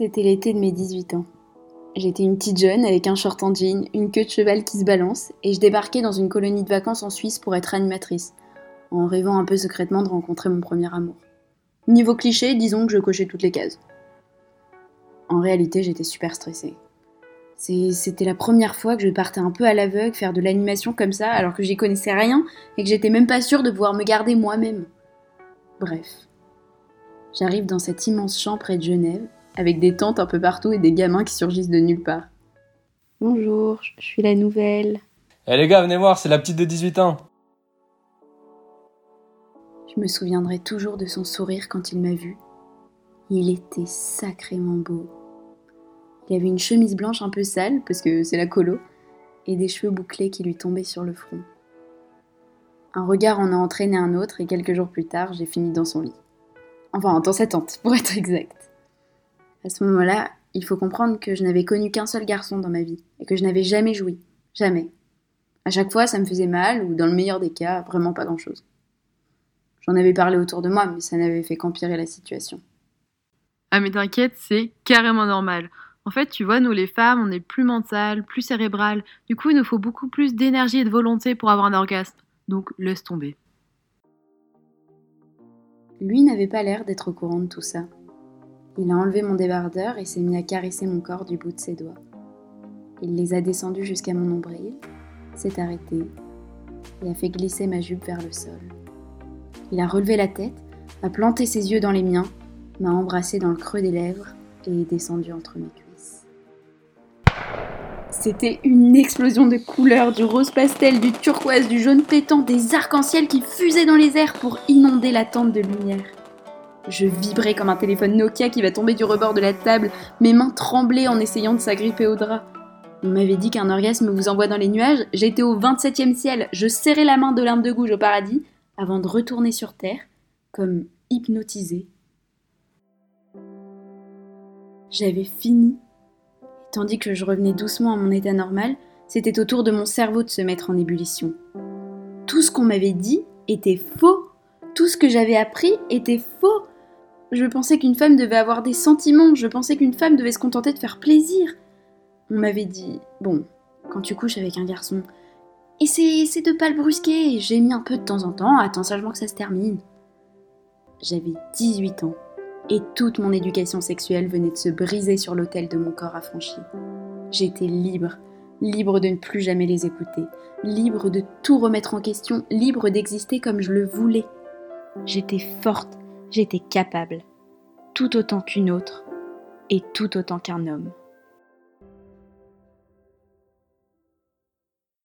C'était l'été de mes 18 ans. J'étais une petite jeune avec un short en jean, une queue de cheval qui se balance, et je débarquais dans une colonie de vacances en Suisse pour être animatrice, en rêvant un peu secrètement de rencontrer mon premier amour. Niveau cliché, disons que je cochais toutes les cases. En réalité, j'étais super stressée. C'était la première fois que je partais un peu à l'aveugle faire de l'animation comme ça, alors que j'y connaissais rien et que j'étais même pas sûre de pouvoir me garder moi-même. Bref. J'arrive dans cet immense champ près de Genève, avec des tentes un peu partout et des gamins qui surgissent de nulle part. Bonjour, je suis la nouvelle. Eh les gars, venez voir, c'est la petite de 18 ans. Je me souviendrai toujours de son sourire quand il m'a vu. Il était sacrément beau. Il avait une chemise blanche un peu sale, parce que c'est la colo, et des cheveux bouclés qui lui tombaient sur le front. Un regard en a entraîné un autre, et quelques jours plus tard, j'ai fini dans son lit. Enfin, dans sa tente, pour être exact. À ce moment-là, il faut comprendre que je n'avais connu qu'un seul garçon dans ma vie, et que je n'avais jamais joui. Jamais. À chaque fois, ça me faisait mal, ou dans le meilleur des cas, vraiment pas grand-chose. J'en avais parlé autour de moi, mais ça n'avait fait qu'empirer la situation. Ah mais t'inquiète, c'est carrément normal. En fait, tu vois, nous les femmes, on est plus mentales, plus cérébrales. Du coup, il nous faut beaucoup plus d'énergie et de volonté pour avoir un orgasme. Donc, laisse tomber. Lui n'avait pas l'air d'être au courant de tout ça. Il a enlevé mon débardeur et s'est mis à caresser mon corps du bout de ses doigts. Il les a descendus jusqu'à mon nombril, s'est arrêté et a fait glisser ma jupe vers le sol. Il a relevé la tête, a planté ses yeux dans les miens, m'a embrassé dans le creux des lèvres et est descendu entre mes cuisses. C'était une explosion de couleurs, du rose pastel, du turquoise, du jaune pétant, des arcs-en-ciel qui fusaient dans les airs pour inonder la tente de lumière. Je vibrais comme un téléphone Nokia qui va tomber du rebord de la table, mes mains tremblaient en essayant de s'agripper au drap. On m'avait dit qu'un orgasme vous envoie dans les nuages, j'étais au 27e ciel, je serrais la main de l'Inde de gouge au paradis, avant de retourner sur Terre, comme hypnotisée. J'avais fini Tandis que je revenais doucement à mon état normal, c'était au tour de mon cerveau de se mettre en ébullition. Tout ce qu'on m'avait dit était faux. Tout ce que j'avais appris était faux. Je pensais qu'une femme devait avoir des sentiments, je pensais qu'une femme devait se contenter de faire plaisir. On m'avait dit, bon, quand tu couches avec un garçon, essaie, de pas le brusquer, j'ai mis un peu de temps en temps, attends sagement que ça se termine. J'avais 18 ans et toute mon éducation sexuelle venait de se briser sur l'autel de mon corps affranchi. J'étais libre, libre de ne plus jamais les écouter, libre de tout remettre en question, libre d'exister comme je le voulais. J'étais forte, j'étais capable, tout autant qu'une autre, et tout autant qu'un homme.